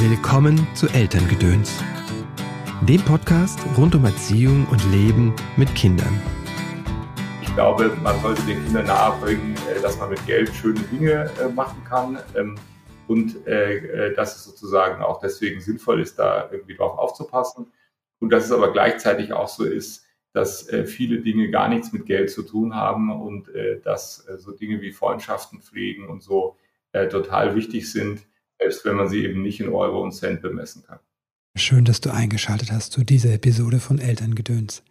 Willkommen zu Elterngedöns, dem Podcast rund um Erziehung und Leben mit Kindern. Ich glaube, man sollte den Kindern nahebringen, äh, dass man mit Geld schöne Dinge äh, machen kann ähm, und äh, dass es sozusagen auch deswegen sinnvoll ist, da irgendwie drauf aufzupassen. Und dass es aber gleichzeitig auch so ist, dass viele Dinge gar nichts mit Geld zu tun haben und dass so Dinge wie Freundschaften pflegen und so total wichtig sind selbst wenn man sie eben nicht in Euro und Cent bemessen kann. Schön, dass du eingeschaltet hast zu dieser Episode von Elterngedöns.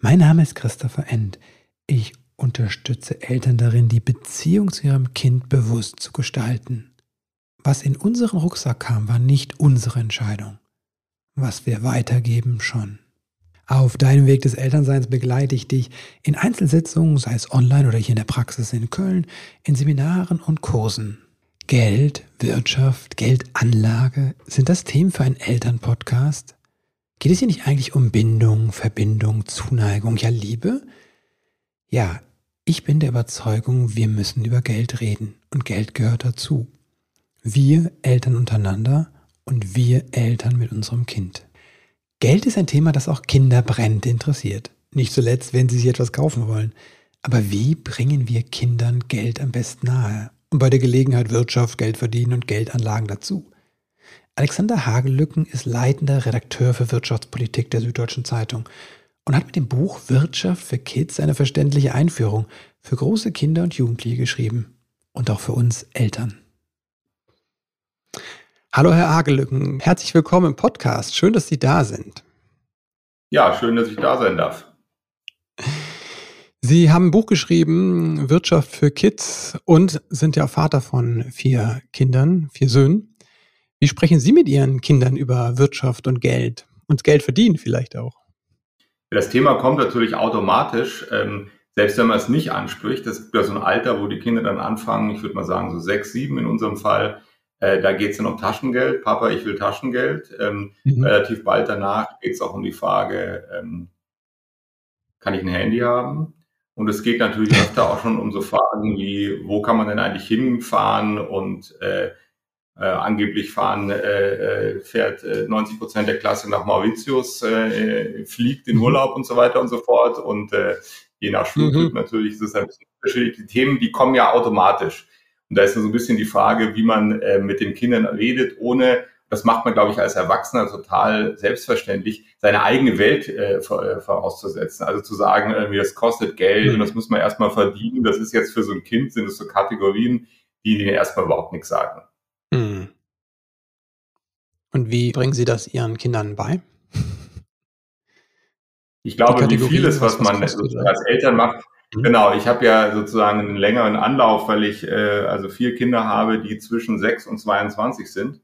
Mein Name ist Christopher End. Ich unterstütze Eltern darin, die Beziehung zu ihrem Kind bewusst zu gestalten. Was in unseren Rucksack kam, war nicht unsere Entscheidung. Was wir weitergeben, schon. Auf deinem Weg des Elternseins begleite ich dich in Einzelsitzungen, sei es online oder hier in der Praxis in Köln, in Seminaren und Kursen. Geld, Wirtschaft, Geldanlage, sind das Themen für einen Elternpodcast? Geht es hier nicht eigentlich um Bindung, Verbindung, Zuneigung, ja Liebe? Ja, ich bin der Überzeugung, wir müssen über Geld reden und Geld gehört dazu. Wir Eltern untereinander und wir Eltern mit unserem Kind. Geld ist ein Thema, das auch Kinder brennend interessiert. Nicht zuletzt, wenn sie sich etwas kaufen wollen. Aber wie bringen wir Kindern Geld am besten nahe? Und bei der Gelegenheit Wirtschaft, Geld verdienen und Geldanlagen dazu. Alexander Hagellücken ist leitender Redakteur für Wirtschaftspolitik der Süddeutschen Zeitung und hat mit dem Buch Wirtschaft für Kids eine verständliche Einführung für große Kinder und Jugendliche geschrieben und auch für uns Eltern. Hallo Herr Hagellücken, herzlich willkommen im Podcast. Schön, dass Sie da sind. Ja, schön, dass ich da sein darf. Sie haben ein Buch geschrieben, Wirtschaft für Kids, und sind ja Vater von vier Kindern, vier Söhnen. Wie sprechen Sie mit Ihren Kindern über Wirtschaft und Geld und Geld verdienen vielleicht auch? Das Thema kommt natürlich automatisch, ähm, selbst wenn man es nicht anspricht. Das ist ja so ein Alter, wo die Kinder dann anfangen, ich würde mal sagen so sechs, sieben in unserem Fall. Äh, da geht es dann um Taschengeld. Papa, ich will Taschengeld. Ähm, mhm. Relativ bald danach geht es auch um die Frage, ähm, kann ich ein Handy haben? Und es geht natürlich öfter auch schon um so Fragen wie, wo kann man denn eigentlich hinfahren und äh, äh, angeblich fahren, äh, äh fährt äh, 90 Prozent der Klasse nach Mauritius, äh, fliegt in mhm. Urlaub und so weiter und so fort. Und äh, je nach Schultyp mhm. natürlich ist es ein bisschen unterschiedlich. Die Themen, die kommen ja automatisch. Und da ist so ein bisschen die Frage, wie man äh, mit den Kindern redet, ohne das macht man, glaube ich, als Erwachsener total selbstverständlich, seine eigene Welt äh, vorauszusetzen. Also zu sagen, irgendwie, das kostet Geld mhm. und das muss man erstmal verdienen. Das ist jetzt für so ein Kind, sind es so Kategorien, die denen erstmal überhaupt nichts sagen. Mhm. Und wie bringen Sie das Ihren Kindern bei? Ich glaube, wie vieles, was, was man als Eltern macht, mhm. Genau, ich habe ja sozusagen einen längeren Anlauf, weil ich äh, also vier Kinder habe, die zwischen sechs und 22 sind.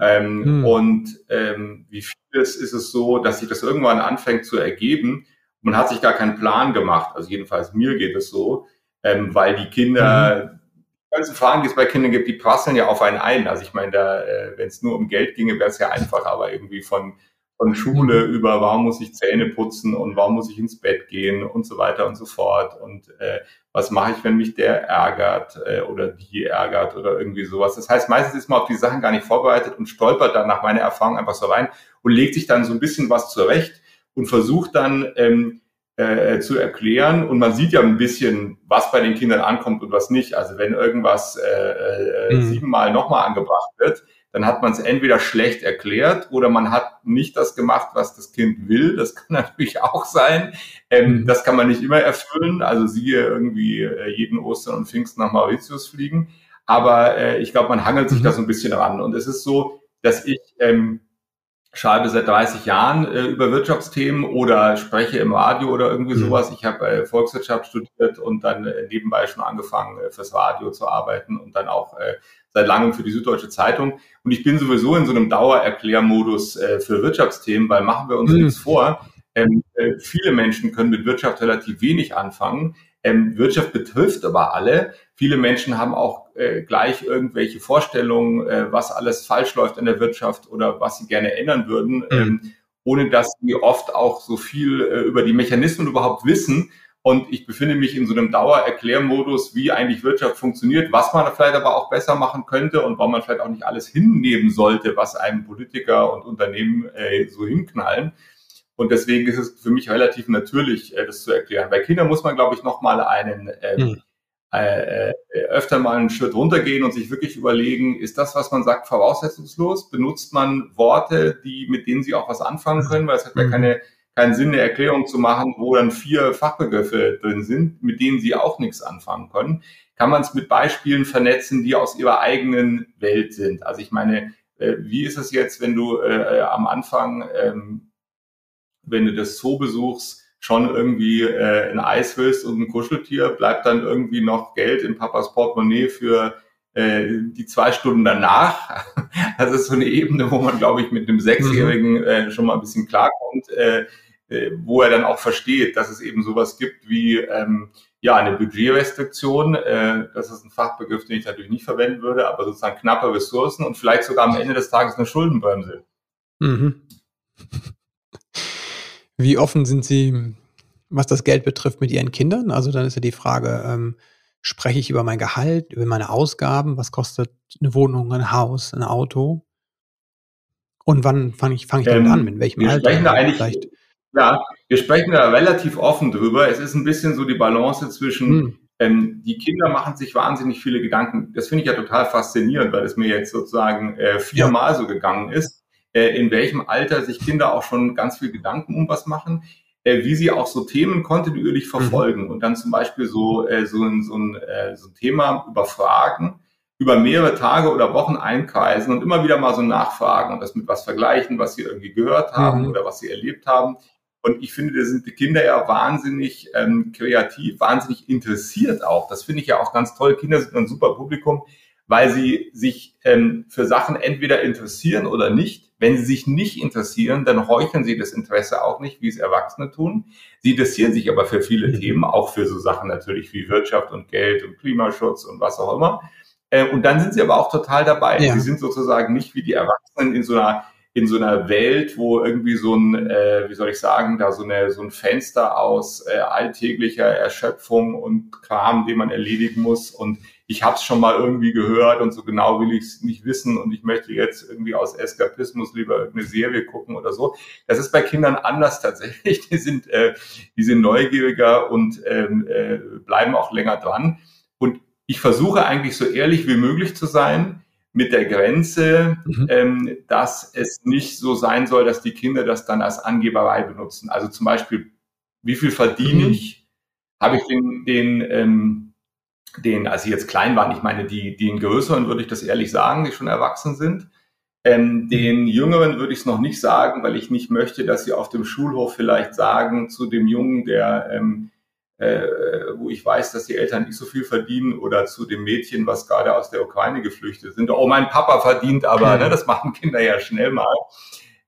Ähm, hm. Und ähm, wie vieles ist es so, dass sich das irgendwann anfängt zu ergeben. Man hat sich gar keinen Plan gemacht. Also jedenfalls mir geht es so, ähm, weil die Kinder, mhm. die ganzen Fragen, die es bei Kindern gibt, die prasseln ja auf einen ein. Also ich meine, da, äh, wenn es nur um Geld ginge, wäre es ja einfach, aber irgendwie von von Schule über warum muss ich Zähne putzen und warum muss ich ins Bett gehen und so weiter und so fort. Und äh, was mache ich, wenn mich der ärgert äh, oder die ärgert oder irgendwie sowas. Das heißt, meistens ist man auf die Sachen gar nicht vorbereitet und stolpert dann nach meiner Erfahrung einfach so rein und legt sich dann so ein bisschen was zurecht und versucht dann ähm, äh, zu erklären. Und man sieht ja ein bisschen, was bei den Kindern ankommt und was nicht. Also wenn irgendwas äh, äh, mhm. siebenmal nochmal angebracht wird, dann hat man es entweder schlecht erklärt oder man hat nicht das gemacht, was das Kind will. Das kann natürlich auch sein. Ähm, mhm. Das kann man nicht immer erfüllen. Also siehe irgendwie äh, jeden Ostern und Pfingsten nach Mauritius fliegen. Aber äh, ich glaube, man hangelt sich mhm. da so ein bisschen ran. Und es ist so, dass ich ähm, schreibe seit 30 Jahren äh, über Wirtschaftsthemen oder spreche im Radio oder irgendwie mhm. sowas. Ich habe äh, Volkswirtschaft studiert und dann äh, nebenbei schon angefangen, äh, fürs Radio zu arbeiten und dann auch äh, seit langem für die Süddeutsche Zeitung. Und ich bin sowieso in so einem Dauererklärmodus äh, für Wirtschaftsthemen, weil machen wir uns mhm. nichts vor. Ähm, äh, viele Menschen können mit Wirtschaft relativ wenig anfangen. Ähm, Wirtschaft betrifft aber alle. Viele Menschen haben auch äh, gleich irgendwelche Vorstellungen, äh, was alles falsch läuft in der Wirtschaft oder was sie gerne ändern würden, mhm. ähm, ohne dass sie oft auch so viel äh, über die Mechanismen überhaupt wissen Und ich befinde mich in so einem Dauererklärmodus, wie eigentlich Wirtschaft funktioniert, was man vielleicht aber auch besser machen könnte und warum man vielleicht auch nicht alles hinnehmen sollte, was einem Politiker und Unternehmen äh, so hinknallen. Und deswegen ist es für mich relativ natürlich, äh, das zu erklären. Bei Kindern muss man, glaube ich, noch mal einen ähm, hm. äh, äh, öfter mal einen Schritt runtergehen und sich wirklich überlegen, ist das, was man sagt, voraussetzungslos? Benutzt man Worte, die mit denen sie auch was anfangen können? Weil es hat ja hm. keine keinen Sinn, eine Erklärung zu machen, wo dann vier Fachbegriffe drin sind, mit denen sie auch nichts anfangen können. Kann man es mit Beispielen vernetzen, die aus ihrer eigenen Welt sind? Also ich meine, äh, wie ist es jetzt, wenn du äh, am Anfang ähm, wenn du das Zoo besuchst, schon irgendwie äh, ein Eis willst und ein Kuscheltier, bleibt dann irgendwie noch Geld in Papas Portemonnaie für äh, die zwei Stunden danach. Das ist so eine Ebene, wo man, glaube ich, mit einem Sechsjährigen mhm. äh, schon mal ein bisschen klarkommt, äh, äh, wo er dann auch versteht, dass es eben sowas gibt wie ähm, ja eine Budgetrestriktion. Äh, das ist ein Fachbegriff, den ich natürlich nicht verwenden würde, aber sozusagen knappe Ressourcen und vielleicht sogar am Ende des Tages eine Schuldenbremse. Mhm. Wie offen sind Sie, was das Geld betrifft, mit Ihren Kindern? Also dann ist ja die Frage, ähm, spreche ich über mein Gehalt, über meine Ausgaben? Was kostet eine Wohnung, ein Haus, ein Auto? Und wann fange ich, fang ich damit ähm, an? Mit welchem wir Alter? Sprechen da eigentlich, Vielleicht? Ja, wir sprechen da relativ offen drüber. Es ist ein bisschen so die Balance zwischen, hm. ähm, die Kinder machen sich wahnsinnig viele Gedanken. Das finde ich ja total faszinierend, weil es mir jetzt sozusagen äh, viermal ja. so gegangen ist in welchem Alter sich Kinder auch schon ganz viel Gedanken um was machen, äh, wie sie auch so Themen kontinuierlich mhm. verfolgen mhm. und dann zum Beispiel so, äh, so, ein, so, ein, äh, so ein Thema überfragen, über mehrere Tage oder Wochen einkreisen und immer wieder mal so nachfragen und das mit was vergleichen, was sie irgendwie gehört haben mhm. oder was sie erlebt haben. Und ich finde, da sind die Kinder ja wahnsinnig ähm, kreativ, wahnsinnig interessiert auch. Das finde ich ja auch ganz toll. Kinder sind ein super Publikum, weil sie sich ähm, für Sachen entweder interessieren oder nicht. Wenn sie sich nicht interessieren, dann heucheln sie das Interesse auch nicht, wie es Erwachsene tun. Sie interessieren sich aber für viele mhm. Themen, auch für so Sachen natürlich wie Wirtschaft und Geld und Klimaschutz und was auch immer. Äh, und dann sind sie aber auch total dabei. Ja. Sie sind sozusagen nicht wie die Erwachsenen in so einer in so einer Welt, wo irgendwie so ein, äh, wie soll ich sagen, da so, eine, so ein Fenster aus äh, alltäglicher Erschöpfung und Kram, den man erledigen muss und ich habe es schon mal irgendwie gehört und so genau will ich es nicht wissen und ich möchte jetzt irgendwie aus Eskapismus lieber irgendeine Serie gucken oder so. Das ist bei Kindern anders tatsächlich. Die sind, äh, die sind neugieriger und ähm, äh, bleiben auch länger dran. Und ich versuche eigentlich so ehrlich wie möglich zu sein mit der Grenze, mhm. ähm, dass es nicht so sein soll, dass die Kinder das dann als Angeberei benutzen. Also zum Beispiel, wie viel verdiene mhm. ich? Habe ich den, den ähm, den, als sie jetzt klein waren, ich meine, die, den größeren würde ich das ehrlich sagen, die schon erwachsen sind. Ähm, den Jüngeren würde ich es noch nicht sagen, weil ich nicht möchte, dass sie auf dem Schulhof vielleicht sagen zu dem Jungen, der, ähm, äh, wo ich weiß, dass die Eltern nicht so viel verdienen, oder zu dem Mädchen, was gerade aus der Ukraine geflüchtet sind. Oh, mein Papa verdient aber, ne, das machen Kinder ja schnell mal.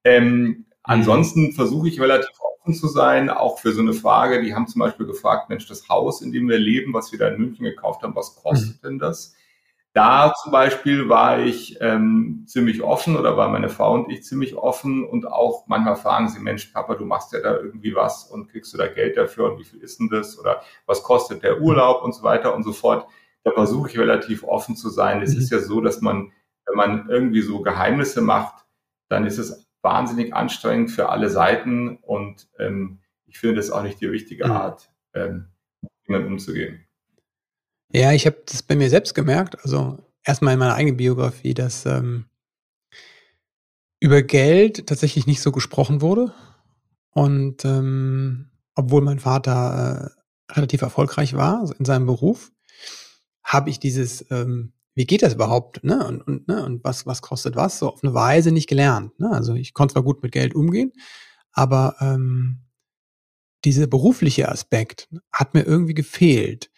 Ähm, ansonsten versuche ich relativ offen zu sein, auch für so eine Frage. Die haben zum Beispiel gefragt, Mensch, das Haus, in dem wir leben, was wir da in München gekauft haben, was kostet mhm. denn das? Da zum Beispiel war ich ähm, ziemlich offen oder war meine Frau und ich ziemlich offen und auch manchmal fragen sie, Mensch, Papa, du machst ja da irgendwie was und kriegst du da Geld dafür und wie viel ist denn das oder was kostet der Urlaub und so weiter und so fort. Da versuche ich relativ offen zu sein. Es mhm. ist ja so, dass man, wenn man irgendwie so Geheimnisse macht, dann ist es wahnsinnig anstrengend für alle Seiten und ähm, ich finde das auch nicht die richtige mhm. Art, ähm, mit Dingen umzugehen. Ja, ich habe das bei mir selbst gemerkt, also erstmal in meiner eigenen Biografie, dass ähm, über Geld tatsächlich nicht so gesprochen wurde. Und ähm, obwohl mein Vater äh, relativ erfolgreich war in seinem Beruf, habe ich dieses ähm, wie geht das überhaupt, ne? Und, und, ne? und was, was kostet was, so auf eine Weise nicht gelernt. Ne? Also ich konnte zwar gut mit Geld umgehen, aber ähm, dieser berufliche Aspekt hat mir irgendwie gefehlt.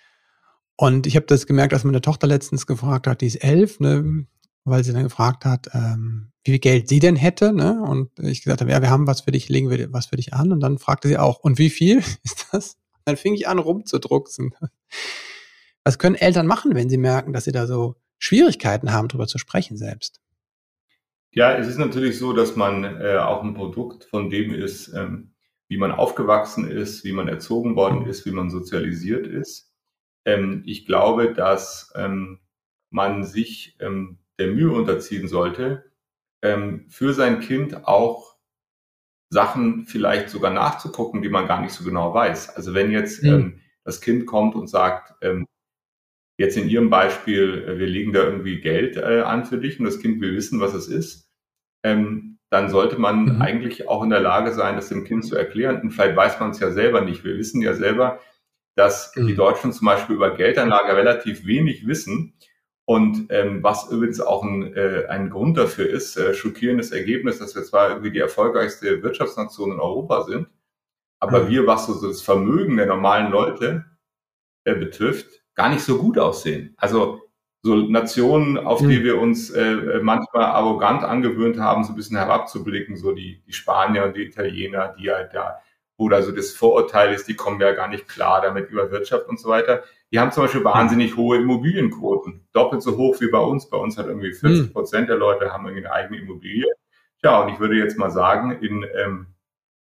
Und ich habe das gemerkt, als meine Tochter letztens gefragt hat, die ist elf, ne, weil sie dann gefragt hat, ähm, wie viel Geld sie denn hätte. Ne? Und ich gesagt habe, ja, wir haben was für dich, legen wir was für dich an. Und dann fragte sie auch, und wie viel ist das? Dann fing ich an rumzudrucksen. Was können Eltern machen, wenn sie merken, dass sie da so Schwierigkeiten haben, darüber zu sprechen selbst? Ja, es ist natürlich so, dass man äh, auch ein Produkt von dem ist, ähm, wie man aufgewachsen ist, wie man erzogen worden ist, wie man sozialisiert ist. Ähm, ich glaube, dass ähm, man sich ähm, der Mühe unterziehen sollte, ähm, für sein Kind auch Sachen vielleicht sogar nachzugucken, die man gar nicht so genau weiß. Also wenn jetzt mhm. das Kind kommt und sagt, ähm, jetzt in Ihrem Beispiel, äh, wir legen da irgendwie Geld äh, an für dich und das Kind will wissen, was es ist, ähm, dann sollte man mhm. eigentlich auch in der Lage sein, das dem Kind zu erklären. Und vielleicht weiß man es ja selber nicht. Wir wissen ja selber, dass mhm. die Deutschen zum Beispiel über Geldanlage relativ wenig wissen. Und ähm, was übrigens auch ein, äh, ein Grund dafür ist, äh, schockierendes Ergebnis, dass wir zwar irgendwie die erfolgreichste Wirtschaftsnation in Europa sind, aber mhm. wir, was so das Vermögen der normalen Leute äh, betrifft, gar nicht so gut aussehen. Also so Nationen, auf die hm. wir uns äh, manchmal arrogant angewöhnt haben, so ein bisschen herabzublicken, so die, die Spanier und die Italiener, die halt da, wo da so das Vorurteil ist, die kommen ja gar nicht klar damit über Wirtschaft und so weiter. Die haben zum Beispiel wahnsinnig hohe Immobilienquoten, doppelt so hoch wie bei uns. Bei uns hat irgendwie 40 hm. Prozent der Leute haben irgendwie eine eigene Immobilie. Ja, und ich würde jetzt mal sagen, in, ähm,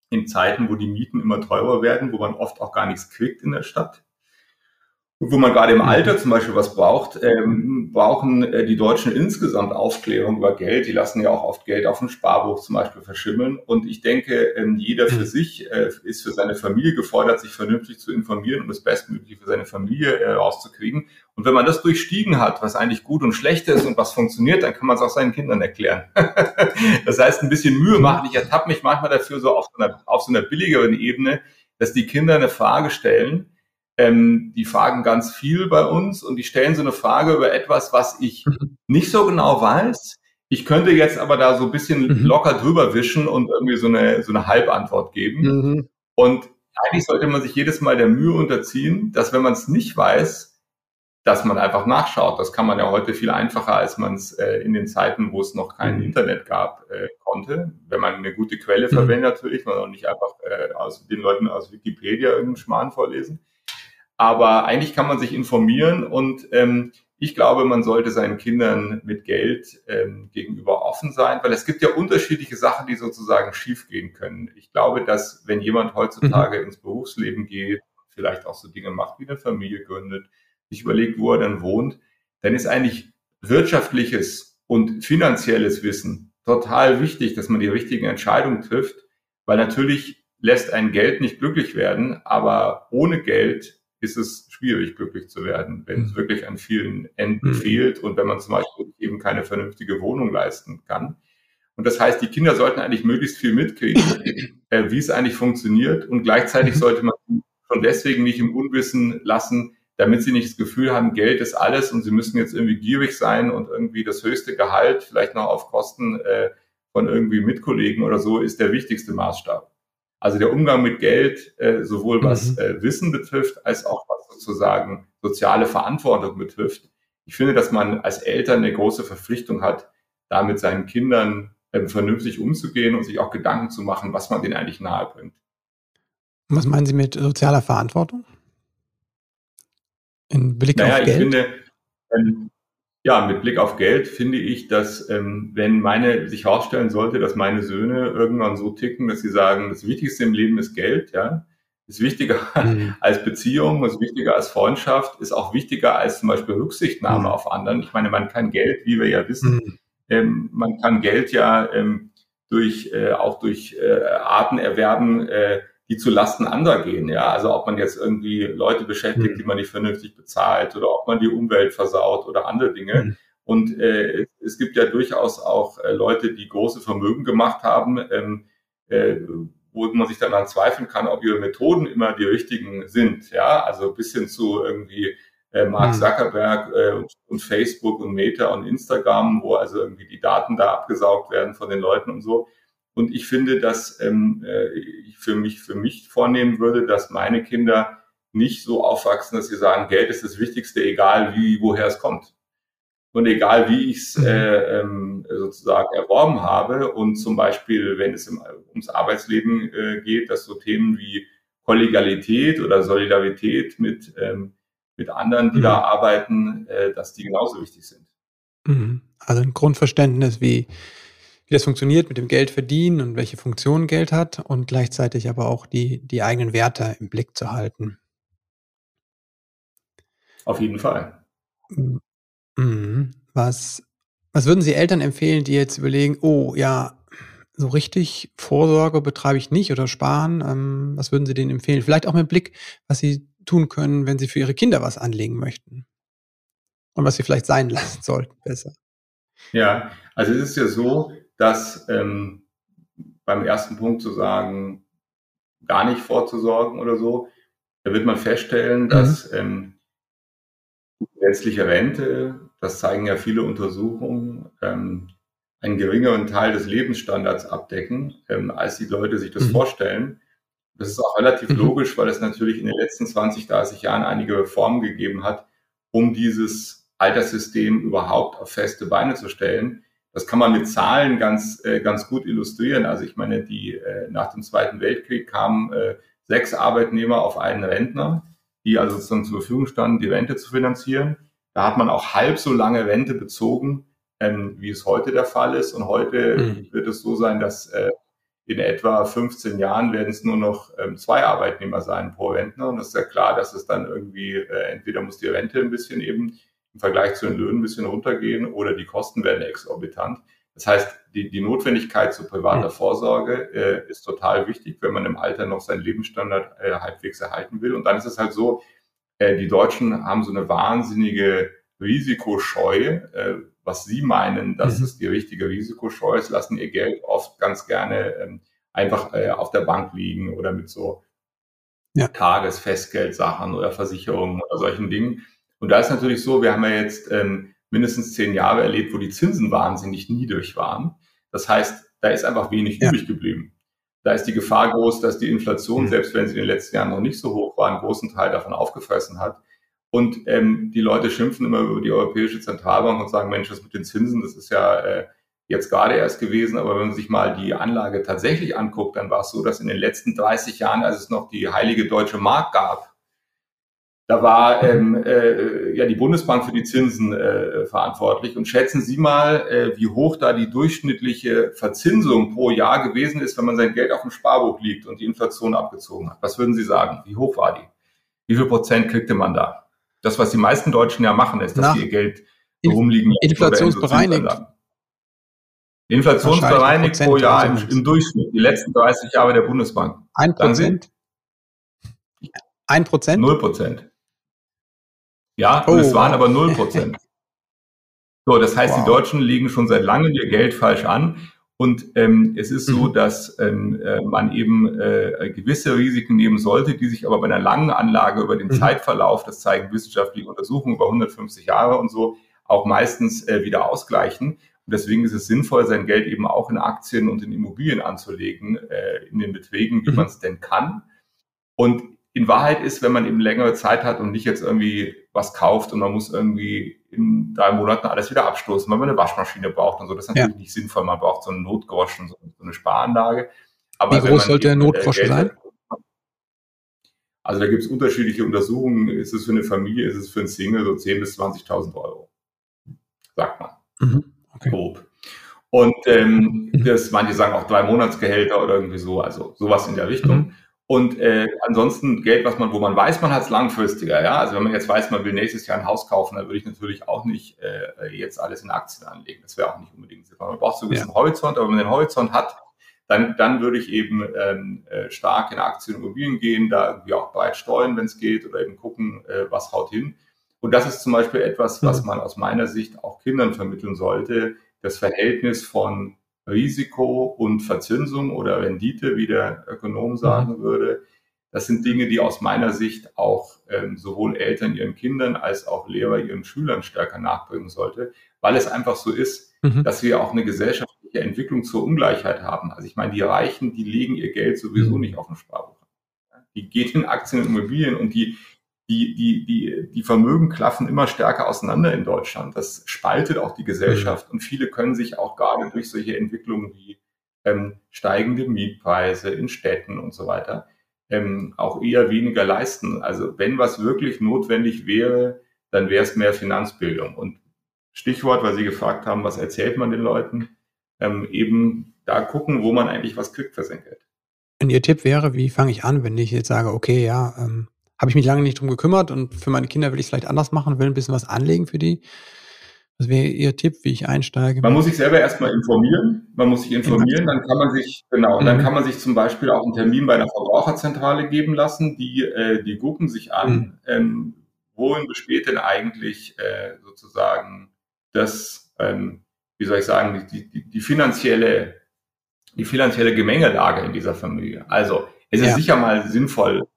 in Zeiten, wo die Mieten immer teurer werden, wo man oft auch gar nichts kriegt in der Stadt, wo man gerade im Alter zum Beispiel was braucht, ähm, brauchen äh, die Deutschen insgesamt Aufklärung über Geld. Die lassen ja auch oft Geld auf dem Sparbuch zum Beispiel verschimmeln. Und ich denke, ähm, jeder für mhm. sich äh, ist für seine Familie gefordert, sich vernünftig zu informieren und das Bestmögliche für seine Familie äh, rauszukriegen. Und wenn man das durchstiegen hat, was eigentlich gut und schlecht ist und was funktioniert, dann kann man es auch seinen Kindern erklären. das heißt, ein bisschen Mühe machen. Ich ertappe mich manchmal dafür so auf so einer, auf so einer billigeren Ebene, dass die Kinder eine Frage stellen, ähm, die fragen ganz viel bei uns und die stellen so eine Frage über etwas, was ich mhm. nicht so genau weiß. Ich könnte jetzt aber da so ein bisschen mhm. locker drüber wischen und irgendwie so eine, so eine Halbantwort geben. Mhm. Und eigentlich sollte man sich jedes Mal der Mühe unterziehen, dass wenn man es nicht weiß, dass man einfach nachschaut. Das kann man ja heute viel einfacher, als man es äh, in den Zeiten, wo es noch kein mhm. Internet gab, äh, konnte. Wenn man eine gute Quelle mhm. verwendet natürlich, man auch nicht einfach äh, aus den Leuten aus Wikipedia irgendeinen Schmarrn vorlesen. Aber eigentlich kann man sich informieren und ähm, ich glaube, man sollte seinen Kindern mit Geld ähm, gegenüber offen sein, weil es gibt ja unterschiedliche Sachen, die sozusagen schiefgehen können. Ich glaube, dass wenn jemand heutzutage mhm. ins Berufsleben geht, vielleicht auch so Dinge macht, wie eine Familie gründet, sich überlegt, wo er dann wohnt, dann ist eigentlich wirtschaftliches und finanzielles Wissen total wichtig, dass man die richtigen Entscheidungen trifft, weil natürlich lässt ein Geld nicht glücklich werden, aber ohne Geld ist es schwierig, glücklich zu werden, wenn es mhm. wirklich an vielen Enden mhm. fehlt und wenn man zum Beispiel eben keine vernünftige Wohnung leisten kann. Und das heißt, die Kinder sollten eigentlich möglichst viel mitkriegen, äh, wie es eigentlich funktioniert. Und gleichzeitig mhm. sollte man schon deswegen nicht im Unwissen lassen, damit sie nicht das Gefühl haben, Geld ist alles und sie müssen jetzt irgendwie gierig sein und irgendwie das höchste Gehalt, vielleicht noch auf Kosten äh, von irgendwie Mitkollegen oder so, ist der wichtigste Maßstab. Also der Umgang mit Geld, äh, sowohl was mhm. äh, Wissen betrifft, als auch was sozusagen soziale Verantwortung betrifft. Ich finde, dass man als Eltern eine große Verpflichtung hat, da mit seinen Kindern ähm, vernünftig umzugehen und sich auch Gedanken zu machen, was man denen eigentlich nahe bringt. Was meinen Sie mit sozialer Verantwortung? In Blick naja, auf Geld? Ich finde, ähm, ja, mit Blick auf Geld finde ich, dass ähm, wenn meine sich herausstellen sollte, dass meine Söhne irgendwann so ticken, dass sie sagen, das Wichtigste im Leben ist Geld, ja, ist wichtiger mhm. als Beziehung, ist wichtiger als Freundschaft, ist auch wichtiger als zum Beispiel Rücksichtnahme mhm. auf anderen. Ich meine, man kann Geld, wie wir ja wissen, mhm. ähm, man kann Geld ja ähm, durch äh, auch durch äh, Arten erwerben, äh, die zu Lasten anderer gehen. Ja, also ob man jetzt irgendwie Leute beschäftigt, mhm. die man nicht vernünftig bezahlt oder ob man die Umwelt versaut oder andere Dinge. Mhm. Und äh, es gibt ja durchaus auch äh, Leute, die große Vermögen gemacht haben, ähm, äh, wo man sich dann zweifeln kann, ob ihre Methoden immer die richtigen sind. Ja, also bis hin zu irgendwie äh, Mark mhm. Zuckerberg äh, und, Facebook und Meta und Instagram, wo also irgendwie die Daten da abgesaugt werden von den Leuten und so. Und ich finde, dass ähm, äh, ich für mich, für mich vornehmen würde, dass meine Kinder nicht so aufwachsen, dass sie sagen, Geld ist das Wichtigste, egal wie, woher es kommt. Und egal wie ich es mhm. äh, ähm, sozusagen erworben habe. Und zum Beispiel, wenn es im, ums Arbeitsleben äh, geht, dass so Themen wie Kollegialität oder Solidarität mit, ähm, mit anderen, die mhm. da arbeiten, äh, dass die genauso wichtig sind. Mhm. Also ein Grundverständnis, wie wie das funktioniert mit dem Geld verdienen und welche Funktion Geld hat und gleichzeitig aber auch die, die eigenen Werte im Blick zu halten. Auf jeden Fall. Mhm. Was, was würden Sie Eltern empfehlen, die jetzt überlegen, oh ja, so richtig Vorsorge betreibe ich nicht oder sparen? Ähm, was würden Sie denen empfehlen? Vielleicht auch mit Blick, was Sie tun können, wenn Sie für Ihre Kinder was anlegen möchten. Und was Sie vielleicht sein lassen sollten, besser. Ja, also es ist ja so, dass ähm, beim ersten Punkt zu sagen, gar nicht vorzusorgen oder so, da wird man feststellen, mhm. dass ähm, letztliche Rente, das zeigen ja viele Untersuchungen, ähm, einen geringeren Teil des Lebensstandards abdecken, ähm, als die Leute sich das mhm. vorstellen. Das ist auch relativ mhm. logisch, weil es natürlich in den letzten 20, 30 Jahren einige Reformen gegeben hat, um dieses Alterssystem überhaupt auf feste Beine zu stellen. Das kann man mit Zahlen ganz, äh, ganz gut illustrieren. Also ich meine, die äh, nach dem Zweiten Weltkrieg kamen äh, sechs Arbeitnehmer auf einen Rentner, die also sozusagen zur Verfügung standen, die Rente zu finanzieren. Da hat man auch halb so lange Rente bezogen, ähm, wie es heute der Fall ist. Und heute mhm. wird es so sein, dass äh, in etwa 15 Jahren werden es nur noch ähm, zwei Arbeitnehmer sein pro Rentner. Und es ist ja klar, dass es dann irgendwie, äh, entweder muss die Rente ein bisschen eben im Vergleich zu den Löhnen ein bisschen runtergehen oder die Kosten werden exorbitant. Das heißt, die, die Notwendigkeit zu privater mhm. Vorsorge äh, ist total wichtig, wenn man im Alter noch seinen Lebensstandard äh, halbwegs erhalten will. Und dann ist es halt so, äh, die Deutschen haben so eine wahnsinnige Risikoscheu, äh, was sie meinen, dass mhm. es die richtige Risikoscheu ist, lassen ihr Geld oft ganz gerne ähm, einfach äh, auf der Bank liegen oder mit so ja. Tagesfestgeldsachen oder Versicherungen oder solchen Dingen. Und da ist natürlich so, wir haben ja jetzt ähm, mindestens zehn Jahre erlebt, wo die Zinsen wahnsinnig niedrig waren. Das heißt, da ist einfach wenig ja. übrig geblieben. Da ist die Gefahr groß, dass die Inflation, mhm. selbst wenn sie in den letzten Jahren noch nicht so hoch war, einen großen Teil davon aufgefressen hat. Und ähm, die Leute schimpfen immer über die Europäische Zentralbank und sagen, Mensch, das mit den Zinsen, das ist ja äh, jetzt gerade erst gewesen. Aber wenn man sich mal die Anlage tatsächlich anguckt, dann war es so, dass in den letzten 30 Jahren, als es noch die heilige deutsche Mark gab, da war ähm, äh, ja die Bundesbank für die Zinsen äh, verantwortlich. Und schätzen Sie mal, äh, wie hoch da die durchschnittliche Verzinsung pro Jahr gewesen ist, wenn man sein Geld auf dem Sparbuch liegt und die Inflation abgezogen hat. Was würden Sie sagen? Wie hoch war die? Wie viel Prozent kriegte man da? Das, was die meisten Deutschen ja machen, ist, dass Nach sie ihr Geld rumliegen. Inflationsbereinigt. Inflationsbereinigt pro Jahr im, im, Durchschnitt, die letzten 30 Jahre der Bundesbank. Ein Prozent? Ein Prozent? Null Prozent. Ja, oh. und es waren aber 0 Prozent. So, das heißt, wow. die Deutschen legen schon seit langem ihr Geld falsch an. Und ähm, es ist so, mhm. dass ähm, äh, man eben äh, gewisse Risiken nehmen sollte, die sich aber bei einer langen Anlage über den mhm. Zeitverlauf, das zeigen wissenschaftliche Untersuchungen über 150 Jahre und so, auch meistens äh, wieder ausgleichen. Und deswegen ist es sinnvoll, sein Geld eben auch in Aktien und in Immobilien anzulegen, äh, in den Beträgen, wie mhm. man es denn kann. Und in Wahrheit ist, wenn man eben längere Zeit hat und nicht jetzt irgendwie was kauft und man muss irgendwie in drei Monaten alles wieder abstoßen, weil man eine Waschmaschine braucht und so. Das ist natürlich ja. nicht sinnvoll. Man braucht so einen Notgroschen, so eine Sparanlage. Aber Wie groß sollte der Notgroschen sein? also da gibt es unterschiedliche Untersuchungen. Ist es für eine Familie, ist es für einen Single so 10.000 bis 20.000 Euro? Sagt man. Mhm. Okay. Grob. Und ähm, mhm. das, manche sagen auch drei Monatsgehälter oder irgendwie so, also sowas in der Richtung. Mhm. Und äh, ansonsten Geld, was man, wo man weiß, man hat es langfristiger, ja. Also wenn man jetzt weiß, man will nächstes Jahr ein Haus kaufen, dann würde ich natürlich auch nicht äh, jetzt alles in Aktien anlegen. Das wäre auch nicht unbedingt sinnvoll. Man braucht so einen gewissen ja. Horizont, aber wenn man den Horizont hat, dann, dann würde ich eben ähm, äh, stark in Aktien und Immobilien gehen, da irgendwie auch breit streuen, wenn es geht, oder eben gucken, äh, was haut hin. Und das ist zum Beispiel etwas, was mhm. man aus meiner Sicht auch Kindern vermitteln sollte, das Verhältnis von Risiko und Verzinsung oder Rendite, wie der Ökonom sagen mhm. würde. Das sind Dinge, die aus meiner Sicht auch ähm, sowohl Eltern ihren Kindern als auch Lehrer ihren Schülern stärker nachbringen sollte, weil es einfach so ist, mhm. dass wir auch eine gesellschaftliche Entwicklung zur Ungleichheit haben. Also ich meine, die Reichen, die legen ihr Geld sowieso mhm. nicht auf dem Sparbuch. Die gehen in Aktien und Immobilien und die die, die, die, die Vermögen klaffen immer stärker auseinander in Deutschland. Das spaltet auch die Gesellschaft mhm. und viele können sich auch gerade durch solche Entwicklungen wie ähm, steigende Mietpreise in Städten und so weiter ähm, auch eher weniger leisten. Also wenn was wirklich notwendig wäre, dann wäre es mehr Finanzbildung. Und Stichwort, weil Sie gefragt haben, was erzählt man den Leuten? ähm, eben da gucken, wo man eigentlich was kriegt für sein Geld. Und Ihr Tipp wäre, wie fange ich an, wenn ich jetzt sage, okay, ja, ähm, habe ich mich lange nicht drum gekümmert und für meine Kinder will ich es vielleicht anders machen, will ein bisschen was anlegen für die. Was wäre Ihr Tipp, wie ich einsteige? Man muss sich selber erstmal informieren. Man muss sich informieren, dann kann man sich, genau, mhm. dann kann man sich zum Beispiel auch einen Termin bei einer Verbraucherzentrale geben lassen. Die, äh, die gucken sich an, mhm. ähm, wohin besteht denn eigentlich äh, sozusagen das, ähm, wie soll ich sagen, die, die, die finanzielle, die finanzielle Gemengelage in dieser Familie. Also es ist ja. sicher mal sinnvoll,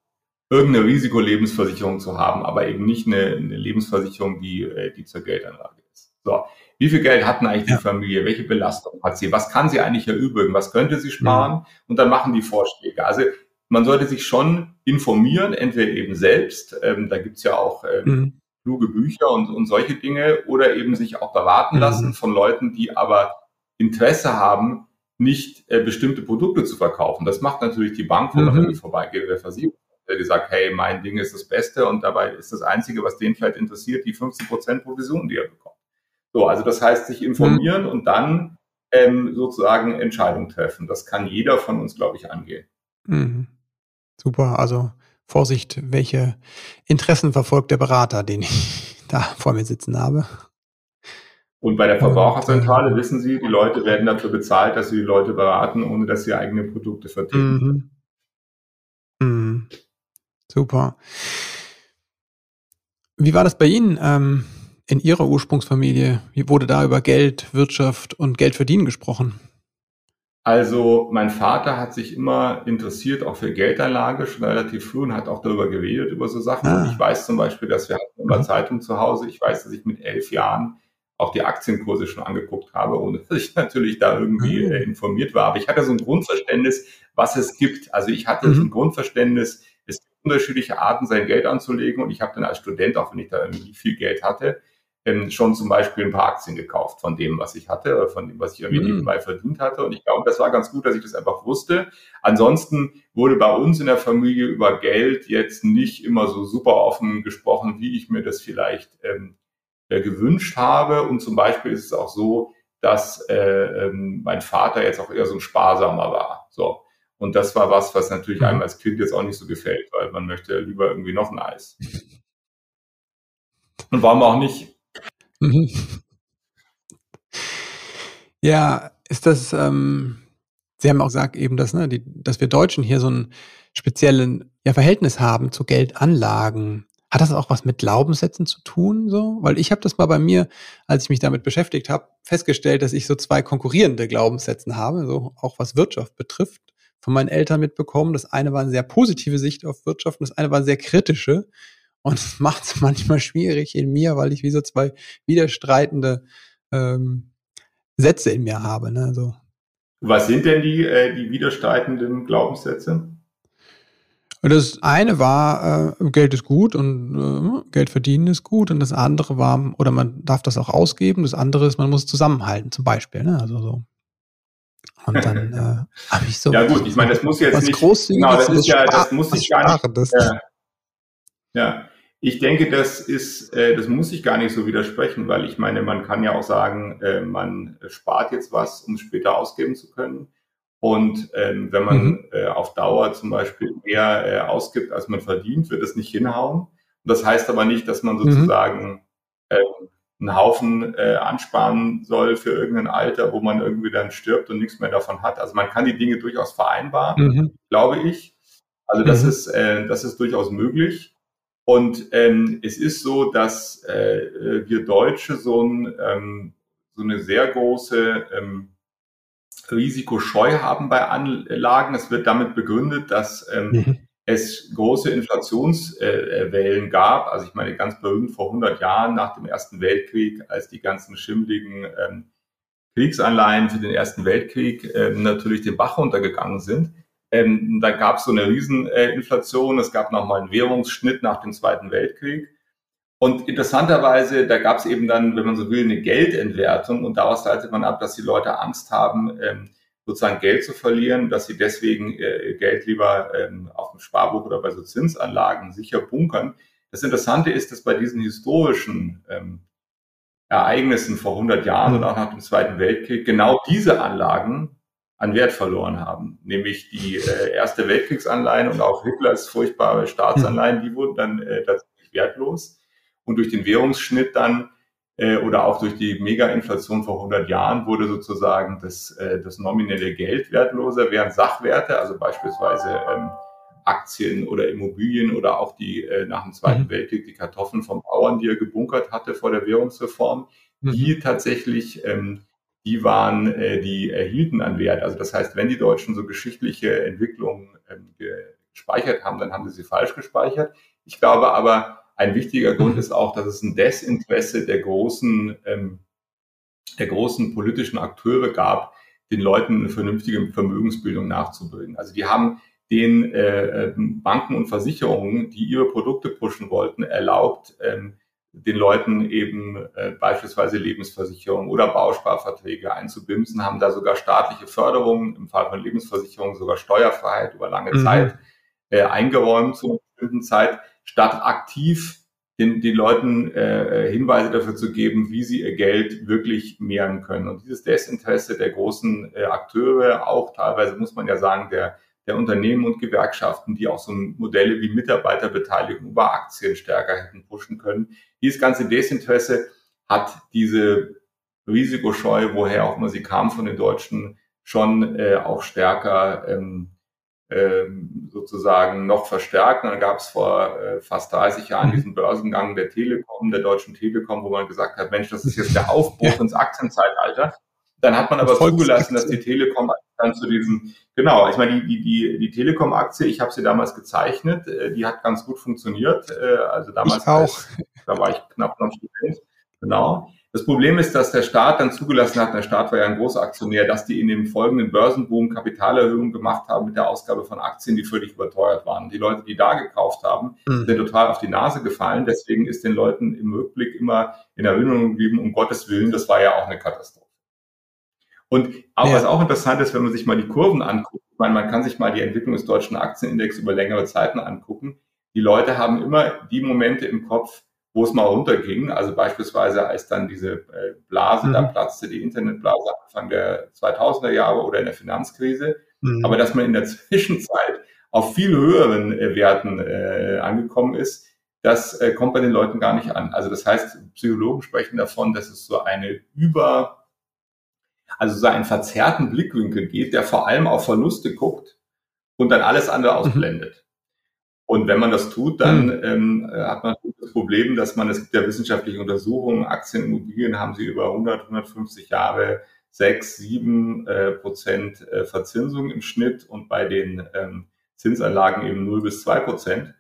irgendeine Risikolebensversicherung zu haben, aber eben nicht eine, eine Lebensversicherung, die, äh, die zur Geldanlage ist. So. Wie viel Geld hat denn eigentlich ja. die Familie? Welche Belastung hat sie? Was kann sie eigentlich erübrigen? Was könnte sie sparen? Mhm. Und dann machen die Vorschläge. Also man sollte sich schon informieren, entweder eben selbst, ähm, da gibt's ja auch ähm, mhm. kluge Bücher und, und solche Dinge, oder eben sich auch beraten mhm. lassen von Leuten, die aber Interesse haben, nicht äh, bestimmte Produkte zu verkaufen. Das macht natürlich die Bank, wenn mhm. man vorbeigeht, der Versicherung die sagt, hey, mein Ding ist das Beste und dabei ist das Einzige, was den vielleicht interessiert, die 15% Provision, die er bekommt. So, also das heißt, sich informieren mhm. und dann ähm, sozusagen Entscheidungen treffen. Das kann jeder von uns, glaube ich, angehen. Mhm. Super, also Vorsicht, welche Interessen verfolgt der Berater, den ich da vor mir sitzen habe. Und bei der Verbraucherzentrale und, wissen Sie, die Leute werden dafür bezahlt, dass sie die Leute beraten, ohne dass sie eigene Produkte vertreten. Mhm. Super. Wie war das bei Ihnen ähm, in Ihrer Ursprungsfamilie? Wie wurde da über Geld, Wirtschaft und Geld verdienen gesprochen? Also mein Vater hat sich immer interessiert, auch für Geldanlage, schon relativ früh und hat auch darüber geredet, über so Sachen. Ah. Ich weiß zum Beispiel, dass wir hatten immer mhm. Zeitung zu Hause. Ich weiß, dass ich mit elf Jahren auch die Aktienkurse schon angeguckt habe, ohne dass ich natürlich da irgendwie mhm. informiert war. Aber ich hatte so ein Grundverständnis, was es gibt. Also ich hatte mhm. so ein Grundverständnis, unterschiedliche Arten, sein Geld anzulegen. Und ich habe dann als Student, auch wenn ich da irgendwie viel Geld hatte, ähm, schon zum Beispiel ein paar Aktien gekauft von dem, was ich hatte, oder von dem, was ich irgendwie mhm. nebenbei verdient hatte. Und ich glaube, das war ganz gut, dass ich das einfach wusste. Ansonsten wurde bei uns in der Familie über Geld jetzt nicht immer so super offen gesprochen, wie ich mir das vielleicht ähm, äh, gewünscht habe. Und zum Beispiel ist es auch so, dass äh, ähm, mein Vater jetzt auch eher so ein Sparsamer war. So. Und das war was, was natürlich mhm. einem als Kind jetzt auch nicht so gefällt, weil man möchte lieber irgendwie noch ein Eis. Und warum auch nicht? Mhm. Ja, ist das, ähm, Sie haben auch gesagt eben, dass, ne, die, dass wir Deutschen hier so ein spezielles ja, Verhältnis haben zu Geldanlagen. Hat das auch was mit Glaubenssätzen zu tun? So? Weil ich habe das mal bei mir, als ich mich damit beschäftigt habe, festgestellt, dass ich so zwei konkurrierende Glaubenssätze habe, so auch was Wirtschaft betrifft von meinen Eltern mitbekommen. Das eine war eine sehr positive Sicht auf Wirtschaft und das eine war eine sehr kritische. Und es macht es manchmal schwierig in mir, weil ich wie so zwei widerstreitende ähm, Sätze in mir habe. Ne? So. Was sind denn die, äh, die widerstreitenden Glaubenssätze? Das eine war, äh, Geld ist gut und äh, Geld verdienen ist gut. Und das andere war, oder man darf das auch ausgeben. Das andere ist, man muss zusammenhalten, zum Beispiel. Ne? Also so und dann äh, habe ich so. Ja gut, ich meine, das muss jetzt was nicht. Genau, das ist ja, das muss ich gar nicht. Ja, ja, ich denke, das ist, äh, das muss ich gar nicht so widersprechen, weil ich meine, man kann ja auch sagen, äh, man spart jetzt was, um später ausgeben zu können. Und ähm, wenn man mhm. äh, auf Dauer zum Beispiel mehr äh, ausgibt, als man verdient, wird es nicht hinhauen. Und das heißt aber nicht, dass man mhm. sozusagen mhm. ähm, einen Haufen äh, ansparen soll für irgendein Alter, wo man irgendwie dann stirbt und nichts mehr davon hat. Also man kann die Dinge durchaus vereinbaren, mhm. glaube ich. Also das mhm. ist äh, das ist durchaus möglich. Und ähm, es ist so, dass äh, wir Deutsche so, ein, ähm, so eine sehr große ähm, Risikoscheu haben bei Anlagen. Es wird damit begründet, dass ähm, mhm es große Inflationswellen gab. Also ich meine ganz berühmt vor 100 Jahren nach dem Ersten Weltkrieg, als die ganzen schimmligen ähm, Kriegsanleihen für den Ersten Weltkrieg ähm, natürlich den Bach runtergegangen sind. Ähm, da gab es so eine Rieseninflation. es gab nochmal einen Währungsschnitt nach dem Zweiten Weltkrieg. Und interessanterweise, da gab es eben dann, wenn man so will, eine Geldentwertung und daraus leitet man ab, dass die Leute Angst haben, ähm, sozusagen Geld zu verlieren, dass sie deswegen äh, Geld lieber ähm, auf dem Sparbuch oder bei so Zinsanlagen sicher bunkern. Das Interessante ist, dass bei diesen historischen ähm, Ereignissen vor 100 Jahren und auch nach dem Zweiten Weltkrieg genau diese Anlagen an Wert verloren haben. Nämlich die äh, Erste Weltkriegsanleihen und auch Hitlers furchtbare Staatsanleihen, die wurden dann äh, tatsächlich wertlos. Und durch den Währungsschnitt dann äh, oder auch durch die Mega-Inflation vor 100 Jahren wurde sozusagen das, äh, das nominelle Geld wertloser, während Sachwerte, also beispielsweise ähm, Aktien oder Immobilien oder auch die äh, nach dem Zweiten mhm. Weltkrieg die Kartoffeln vom Bauern, die er gebunkert hatte vor der Währungsreform, mhm. die tatsächlich ähm, die waren, äh, die erhielten an Wert. Also das heißt, wenn die Deutschen so geschichtliche Entwicklungen ähm, gespeichert haben, dann haben sie sie falsch gespeichert. Ich glaube aber, ein wichtiger Grund mhm. ist auch, dass es ein Desinteresse der großen, ähm, der großen politischen Akteure gab, den Leuten eine vernünftige Vermögensbildung nachzubringen. Also die haben den äh, ähm, Banken und Versicherungen, die ihre Produkte pushen wollten, erlaubt, ähm, den Leuten eben äh, beispielsweise Lebensversicherung oder Bausparverträge einzubimsen, haben da sogar staatliche Förderungen, im Fall von Lebensversicherungen sogar Steuerfreiheit über lange mhm. Zeit äh, eingeräumt zu einer bestimmten Zeit, statt aktiv den, den Leuten äh, Hinweise dafür zu geben, wie sie ihr Geld wirklich mehren können. Und dieses Desinteresse der großen äh, Akteure, auch teilweise muss man ja sagen, der der Unternehmen und Gewerkschaften, die auch so Modelle wie Mitarbeiterbeteiligung über Aktien stärker hätten pushen können. Dieses ganze Desinteresse hat diese Risikoscheu, woher auch immer sie kam von den Deutschen, schon äh, auch stärker ähm, sozusagen noch verstärkt. Und dann gab es vor äh, fast 30 Jahren mhm. diesen Börsengang der Telekom, der Deutschen Telekom, wo man gesagt hat, Mensch, das ist jetzt der Aufbruch ins Aktienzeitalter. Dann hat man aber zugelassen, dass die Telekom dann zu diesem, genau, ich meine, die, die, die, die Telekom-Aktie, ich habe sie damals gezeichnet, äh, die hat ganz gut funktioniert. Äh, also damals, ich auch. da war ich knapp noch Student. Genau. Das Problem ist, dass der Staat dann zugelassen hat, der Staat war ja ein großer Aktionär, dass die in dem folgenden Börsenboom Kapitalerhöhungen gemacht haben mit der Ausgabe von Aktien, die völlig überteuert waren. Die Leute, die da gekauft haben, mhm. sind total auf die Nase gefallen. Deswegen ist den Leuten im Rückblick immer in Erinnerung geblieben, um Gottes Willen, das war ja auch eine Katastrophe. Und auch, ja. was auch interessant ist, wenn man sich mal die Kurven anguckt, ich meine, man kann sich mal die Entwicklung des deutschen Aktienindex über längere Zeiten angucken. Die Leute haben immer die Momente im Kopf, wo es mal runterging. Also beispielsweise, als dann diese äh, Blase mhm. da platzte, die Internetblase Anfang der 2000er Jahre oder in der Finanzkrise. Mhm. Aber dass man in der Zwischenzeit auf viel höheren äh, Werten äh, angekommen ist, das äh, kommt bei den Leuten gar nicht an. Also das heißt, Psychologen sprechen davon, dass es so eine über also so einen verzerrten Blickwinkel geht, der vor allem auf Verluste guckt und dann alles andere mhm. Und wenn man das tut, dann mhm. ähm, äh, hat man das Problem, dass man, es gibt ja wissenschaftliche Untersuchungen, Aktien, Immobilien haben sie über 100, 150 Jahre 6, 7 äh, Prozent äh, Verzinsung im Schnitt und bei den ähm, Zinsanlagen eben 0 bis 2 Prozent.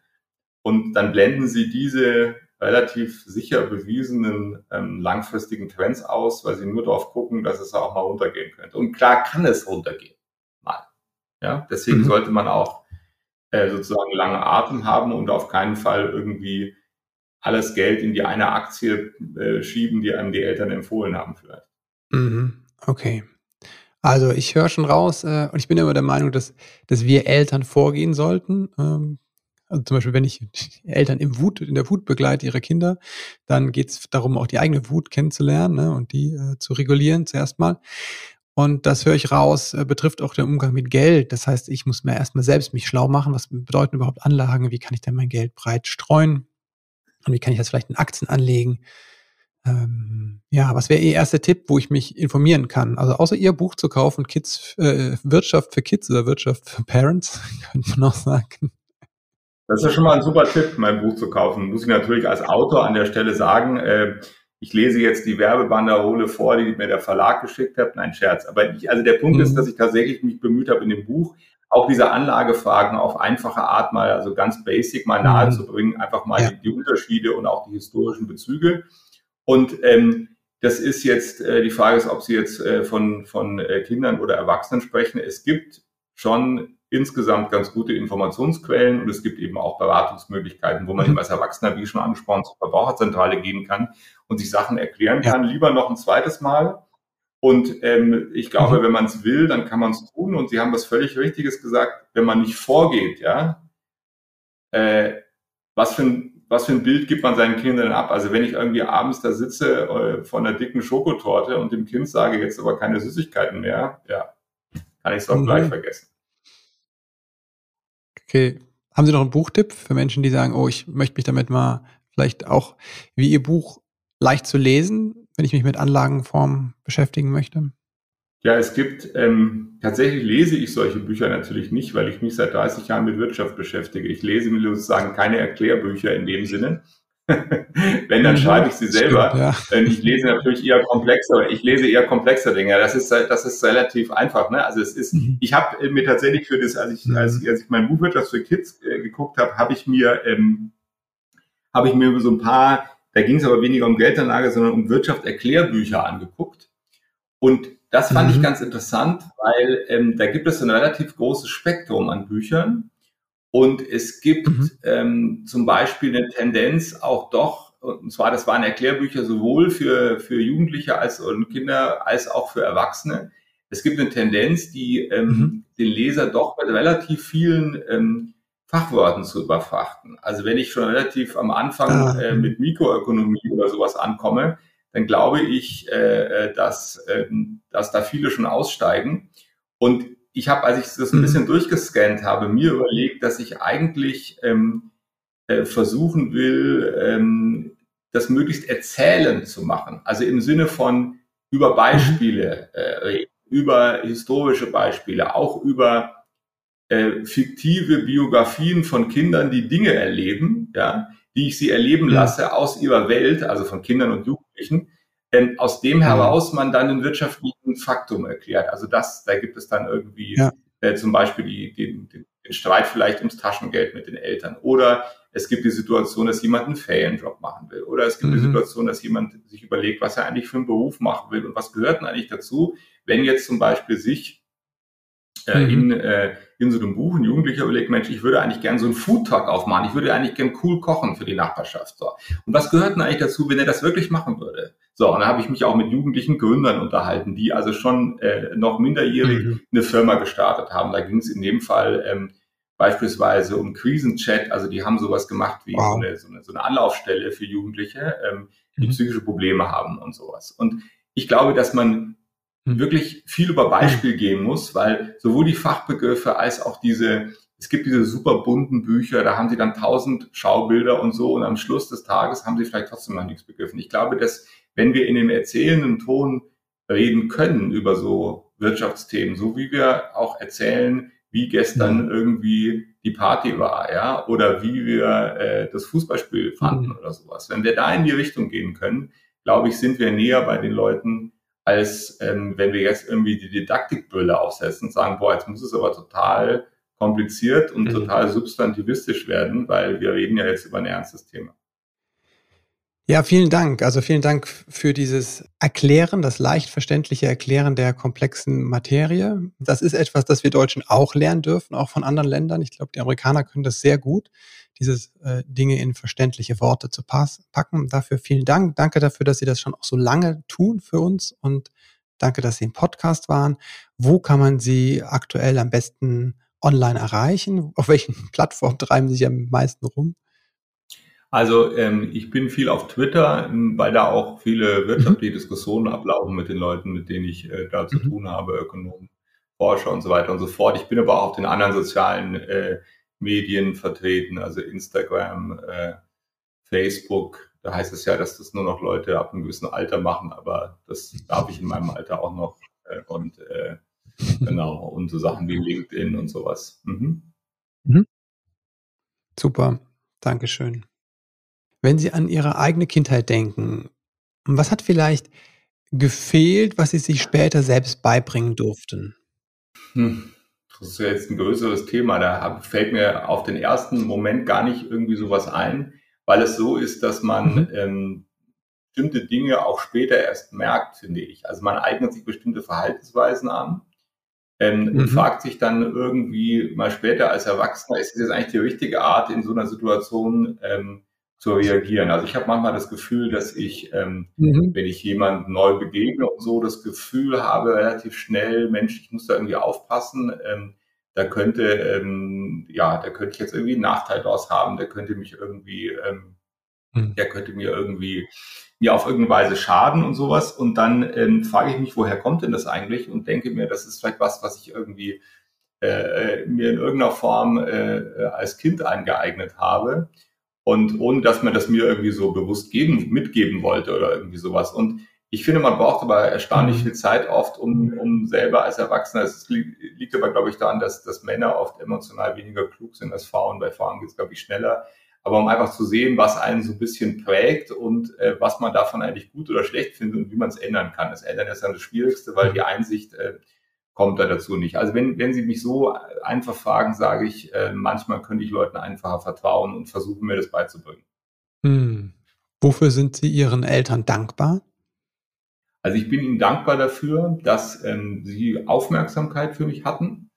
Und dann blenden sie diese relativ sicher bewiesenen ähm, langfristigen Trends aus, weil sie nur darauf gucken, dass es auch mal runtergehen könnte. Und klar kann es runtergehen. Mal. Ja, deswegen mhm. sollte man auch äh, sozusagen lange Atem haben und auf keinen Fall irgendwie alles Geld in die eine Aktie äh, schieben, die einem die Eltern empfohlen haben vielleicht. Mhm. Okay. Also ich höre schon raus äh, und ich bin immer der Meinung, dass, dass wir Eltern vorgehen sollten. Ähm, also zum Beispiel, wenn ich Eltern im Wut, in der Wut begleite ihre Kinder, dann geht es darum, auch die eigene Wut kennenzulernen ne, und die äh, zu regulieren zuerst mal. Und das höre ich raus, äh, betrifft auch den Umgang mit Geld. Das heißt, ich muss mir erstmal selbst mich schlau machen. Was bedeuten überhaupt Anlagen? Wie kann ich denn mein Geld breit streuen? Und wie kann ich das vielleicht in Aktien anlegen? Ähm, ja, was wäre Ihr erster Tipp, wo ich mich informieren kann? Also außer Ihr Buch zu kaufen, Kids, äh, Wirtschaft für Kids oder Wirtschaft für Parents, könnte man auch sagen. Das ist ja schon mal ein super Tipp, mein Buch zu kaufen. Muss ich natürlich als Autor an der Stelle sagen. Äh, ich lese jetzt die Werbebanderole vor, die mir der Verlag geschickt hat. Nein, Scherz. Aber ich, also der Punkt mhm. ist, dass ich tatsächlich mich bemüht habe, in dem Buch auch diese Anlagefragen auf einfache Art mal, also ganz basic mal nahezubringen, einfach mal ja. die, die, Unterschiede und auch die historischen Bezüge. Und ähm, das ist jetzt, äh, die Frage ist, ob Sie jetzt äh, von, von äh, Kindern oder Erwachsenen sprechen. Es gibt schon insgesamt ganz gute Informationsquellen und es gibt eben auch Beratungsmöglichkeiten, wo man eben als Erwachsener, wie schon angesprochen, zur Verbraucherzentrale gehen kann und sich Sachen erklären kann. Lieber noch ein zweites Mal. Und ähm, ich glaube, mhm. wenn man es will, dann kann man es tun. Und Sie haben was völlig Richtiges gesagt, wenn man nicht vorgeht, ja, äh, was für ein was für ein Bild gibt man seinen Kindern ab? Also wenn ich irgendwie abends da sitze äh, vor einer dicken Schokotorte und dem Kind sage, jetzt aber keine Süßigkeiten mehr, ja, kann ich es auch mhm. gleich vergessen. Okay. Haben Sie noch einen Buchtipp für Menschen, die sagen, oh, ich möchte mich damit mal vielleicht auch wie Ihr Buch leicht zu lesen, wenn ich mich mit Anlagenform beschäftigen möchte? Ja, es gibt, ähm, tatsächlich lese ich solche Bücher natürlich nicht, weil ich mich seit 30 Jahren mit Wirtschaft beschäftige. Ich lese mir sozusagen keine Erklärbücher in dem Sinne. Wenn, dann schreibe ich sie selber. Stimmt, ja. Ich lese natürlich eher komplexer, ich lese eher komplexer Dinge. Das ist, das ist relativ einfach. Ne? Also es ist, mhm. ich habe mir tatsächlich für das, als ich, mhm. als, als ich mein Buch Wirtschaft für Kids äh, geguckt habe, habe ich mir, ähm, habe ich mir so ein paar, da ging es aber weniger um Geldanlage, sondern um Wirtschaftserklärbücher angeguckt. Und das fand mhm. ich ganz interessant, weil ähm, da gibt es ein relativ großes Spektrum an Büchern und es gibt mhm. ähm, zum Beispiel eine Tendenz auch doch, und zwar das waren Erklärbücher sowohl für, für Jugendliche als und Kinder als auch für Erwachsene. Es gibt eine Tendenz, die ähm, mhm. den Leser doch mit relativ vielen ähm, Fachwörtern zu überfrachten. Also wenn ich schon relativ am Anfang ah. äh, mit Mikroökonomie oder sowas ankomme, dann glaube ich, äh, äh, dass, äh, dass da viele schon aussteigen. Und ich habe, als ich das ein mhm. bisschen durchgescannt habe, mir überlegt, dass ich eigentlich ähm, äh, versuchen will, ähm, das möglichst erzählend zu machen. Also im Sinne von über Beispiele äh, über historische Beispiele, auch über äh, fiktive Biografien von Kindern, die Dinge erleben, ja, die ich sie erleben lasse aus ihrer Welt, also von Kindern und Jugendlichen, ähm, aus dem heraus man dann ein wirtschaftlichen Faktum erklärt. Also das, da gibt es dann irgendwie ja. äh, zum Beispiel die, die, den, den Streit vielleicht ums Taschengeld mit den Eltern oder es gibt die Situation, dass jemand einen Ferienjob machen will oder es gibt mhm. die Situation, dass jemand sich überlegt, was er eigentlich für einen Beruf machen will und was gehört denn eigentlich dazu, wenn jetzt zum Beispiel sich äh, mhm. in, äh, in so einem Buch ein Jugendlicher überlegt, Mensch, ich würde eigentlich gern so einen Foodtalk aufmachen, ich würde eigentlich gern cool kochen für die Nachbarschaft. So. Und was gehört denn eigentlich dazu, wenn er das wirklich machen würde? So, und dann habe ich mich auch mit jugendlichen Gründern unterhalten, die also schon äh, noch minderjährig mhm. eine Firma gestartet haben. Da ging es in dem Fall ähm, beispielsweise um Krisenchat, also die haben sowas gemacht wie wow. so, eine, so, eine, so eine Anlaufstelle für Jugendliche, ähm, die mhm. psychische Probleme haben und sowas. Und ich glaube, dass man hm. wirklich viel über Beispiel gehen muss, weil sowohl die Fachbegriffe als auch diese, es gibt diese super bunten Bücher, da haben sie dann tausend Schaubilder und so und am Schluss des Tages haben sie vielleicht trotzdem noch nichts begriffen. Ich glaube, dass wenn wir in dem erzählenden Ton reden können über so Wirtschaftsthemen, so wie wir auch erzählen, wie gestern irgendwie die Party war, ja, oder wie wir äh, das Fußballspiel fanden mhm. oder sowas. Wenn wir da in die Richtung gehen können, glaube ich, sind wir näher bei den Leuten, als ähm, wenn wir jetzt irgendwie die Didaktikbrille aufsetzen und sagen, boah, jetzt muss es aber total kompliziert und mhm. total substantivistisch werden, weil wir reden ja jetzt über ein ernstes Thema. Ja, vielen Dank. Also vielen Dank für dieses Erklären, das leicht verständliche Erklären der komplexen Materie. Das ist etwas, das wir Deutschen auch lernen dürfen, auch von anderen Ländern. Ich glaube, die Amerikaner können das sehr gut dieses äh, Dinge in verständliche Worte zu packen. Dafür vielen Dank. Danke dafür, dass Sie das schon auch so lange tun für uns und danke, dass Sie im Podcast waren. Wo kann man Sie aktuell am besten online erreichen? Auf welchen Plattformen treiben Sie sich am meisten rum? Also ähm, ich bin viel auf Twitter, ähm, weil da auch viele wirtschaftliche mhm. Diskussionen ablaufen mit den Leuten, mit denen ich äh, da zu mhm. tun habe, Ökonomen, Forscher und so weiter und so fort. Ich bin aber auch auf den anderen sozialen äh, Medien vertreten, also Instagram, äh, Facebook. Da heißt es ja, dass das nur noch Leute ab einem gewissen Alter machen, aber das darf ich in meinem Alter auch noch. Äh, und äh, genau, und so Sachen wie LinkedIn und sowas. Mhm. Mhm. Super, Dankeschön. Wenn Sie an Ihre eigene Kindheit denken, was hat vielleicht gefehlt, was Sie sich später selbst beibringen durften? Hm das ist ja jetzt ein größeres Thema, da fällt mir auf den ersten Moment gar nicht irgendwie sowas ein, weil es so ist, dass man mhm. ähm, bestimmte Dinge auch später erst merkt, finde ich. Also man eignet sich bestimmte Verhaltensweisen an ähm, mhm. und fragt sich dann irgendwie mal später als Erwachsener, ist das jetzt eigentlich die richtige Art, in so einer Situation ähm, zu reagieren. Also ich habe manchmal das Gefühl, dass ich, ähm, mhm. wenn ich jemand neu begegne und so, das Gefühl habe, relativ schnell, Mensch, ich muss da irgendwie aufpassen. Ähm, da könnte, ähm, ja, da könnte ich jetzt irgendwie einen Nachteil draus haben, der könnte mich irgendwie ähm, mhm. der könnte mir irgendwie mir auf irgendeine Weise schaden und sowas. Und dann ähm, frage ich mich, woher kommt denn das eigentlich? Und denke mir, das ist vielleicht was, was ich irgendwie äh, mir in irgendeiner Form äh, als Kind angeeignet habe. Und ohne dass man das mir irgendwie so bewusst geben, mitgeben wollte oder irgendwie sowas. Und ich finde, man braucht aber erstaunlich mhm. viel Zeit oft, um, um selber als Erwachsener, es liegt aber, glaube ich, daran, dass, dass Männer oft emotional weniger klug sind als Frauen. Bei Frauen geht es, glaube ich, schneller. Aber um einfach zu sehen, was einen so ein bisschen prägt und äh, was man davon eigentlich gut oder schlecht findet und wie man es ändern kann. Das Ändern ist dann das Schwierigste, weil die Einsicht äh, kommt da dazu nicht. Also wenn, wenn Sie mich so einfach fragen, sage ich, äh, manchmal könnte ich Leuten einfacher vertrauen und versuchen, mir das beizubringen. Hm. Wofür sind Sie Ihren Eltern dankbar? Also ich bin Ihnen dankbar dafür, dass ähm, Sie Aufmerksamkeit für mich hatten.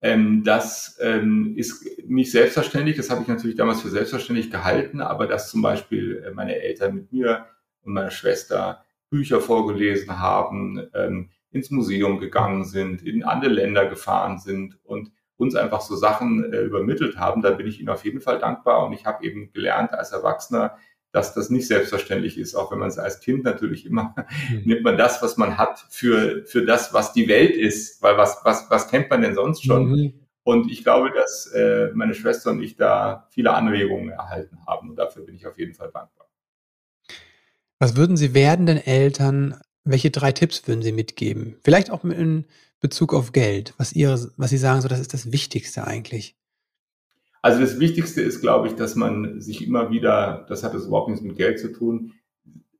Ähm, das ähm, ist nicht selbstverständlich, das habe ich natürlich damals für selbstverständlich gehalten, aber dass zum Beispiel äh, meine Eltern mit mir und meiner Schwester Bücher vorgelesen haben, ähm, ins Museum gegangen sind, in andere Länder gefahren sind und uns einfach so Sachen äh, übermittelt haben, da bin ich Ihnen auf jeden Fall dankbar. Und ich habe eben gelernt als Erwachsener, dass das nicht selbstverständlich ist, auch wenn man es als Kind natürlich immer mhm. nimmt man das, was man hat, für, für das, was die Welt ist, weil was, was, was kennt man denn sonst schon? Mhm. Und ich glaube, dass äh, meine Schwester und ich da viele Anregungen erhalten haben und dafür bin ich auf jeden Fall dankbar. Was würden Sie werdenden Eltern welche drei Tipps würden Sie mitgeben? Vielleicht auch in Bezug auf Geld, was, Ihre, was Sie sagen, so das ist das Wichtigste eigentlich. Also das Wichtigste ist, glaube ich, dass man sich immer wieder, das hat es überhaupt nichts mit Geld zu tun,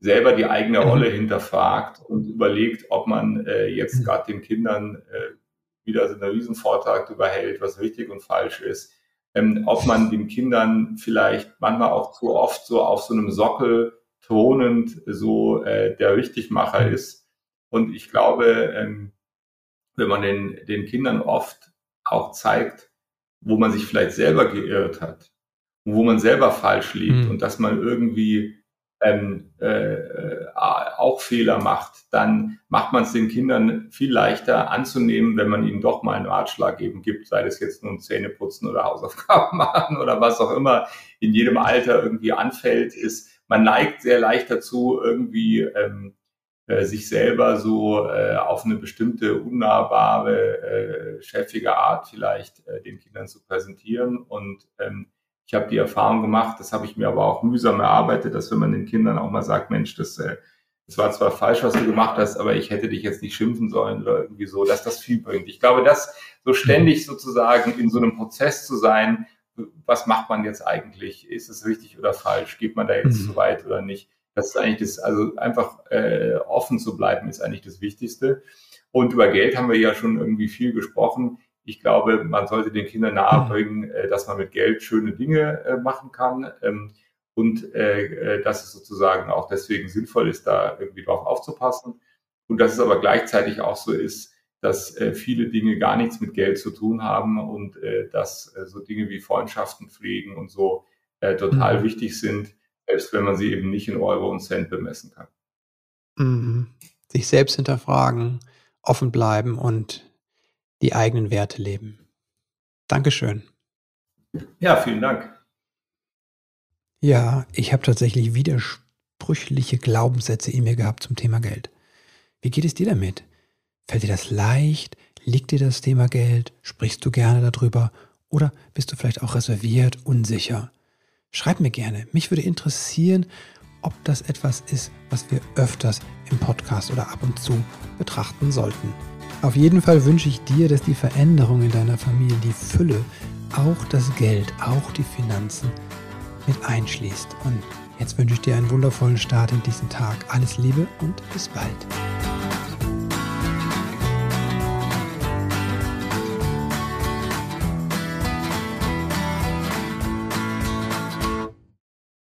selber die eigene mhm. Rolle hinterfragt und überlegt, ob man äh, jetzt mhm. gerade den Kindern äh, wieder so einen riesen Vortrag darüber hält, was richtig und falsch ist. Ähm, ob man den Kindern vielleicht manchmal auch zu oft so auf so einem Sockel tonend so äh, der Richtigmacher mhm. ist. Und ich glaube, ähm, wenn man den, den Kindern oft auch zeigt, wo man sich vielleicht selber geirrt hat wo man selber falsch liegt mhm. und dass man irgendwie ähm, äh, auch Fehler macht, dann macht man es den Kindern viel leichter anzunehmen, wenn man ihnen doch mal einen Ratschlag eben gibt, sei das jetzt nun Zähne putzen oder Hausaufgaben machen oder was auch immer in jedem Alter irgendwie anfällt, ist, man neigt sehr leicht dazu, irgendwie ähm, äh, sich selber so äh, auf eine bestimmte unnahbare, äh, chefige Art vielleicht äh, den Kindern zu präsentieren. Und ähm, ich habe die Erfahrung gemacht, das habe ich mir aber auch mühsam erarbeitet, dass wenn man den Kindern auch mal sagt, Mensch, das, äh, das war zwar falsch, was du gemacht hast, aber ich hätte dich jetzt nicht schimpfen sollen oder irgendwie so, dass das viel bringt. Ich glaube, dass so ständig sozusagen in so einem Prozess zu sein, was macht man jetzt eigentlich? Ist es richtig oder falsch? Geht man da jetzt mhm. zu weit oder nicht? Das ist eigentlich das, also einfach äh, offen zu bleiben, ist eigentlich das Wichtigste. Und über Geld haben wir ja schon irgendwie viel gesprochen. Ich glaube, man sollte den Kindern nahebringen, mhm. äh, dass man mit Geld schöne Dinge äh, machen kann. Ähm, und äh, äh, dass es sozusagen auch deswegen sinnvoll ist, da irgendwie drauf aufzupassen. Und dass es aber gleichzeitig auch so ist, dass äh, viele Dinge gar nichts mit Geld zu tun haben und äh, dass äh, so Dinge wie Freundschaften pflegen und so äh, total mhm. wichtig sind, selbst wenn man sie eben nicht in Euro und Cent bemessen kann. Mhm. Sich selbst hinterfragen, offen bleiben und die eigenen Werte leben. Dankeschön. Ja, vielen Dank. Ja, ich habe tatsächlich widersprüchliche Glaubenssätze in mir gehabt zum Thema Geld. Wie geht es dir damit? Fällt dir das leicht? Liegt dir das Thema Geld? Sprichst du gerne darüber? Oder bist du vielleicht auch reserviert, unsicher? Schreib mir gerne. Mich würde interessieren, ob das etwas ist, was wir öfters im Podcast oder ab und zu betrachten sollten. Auf jeden Fall wünsche ich dir, dass die Veränderung in deiner Familie, die Fülle, auch das Geld, auch die Finanzen mit einschließt. Und jetzt wünsche ich dir einen wundervollen Start in diesen Tag. Alles Liebe und bis bald.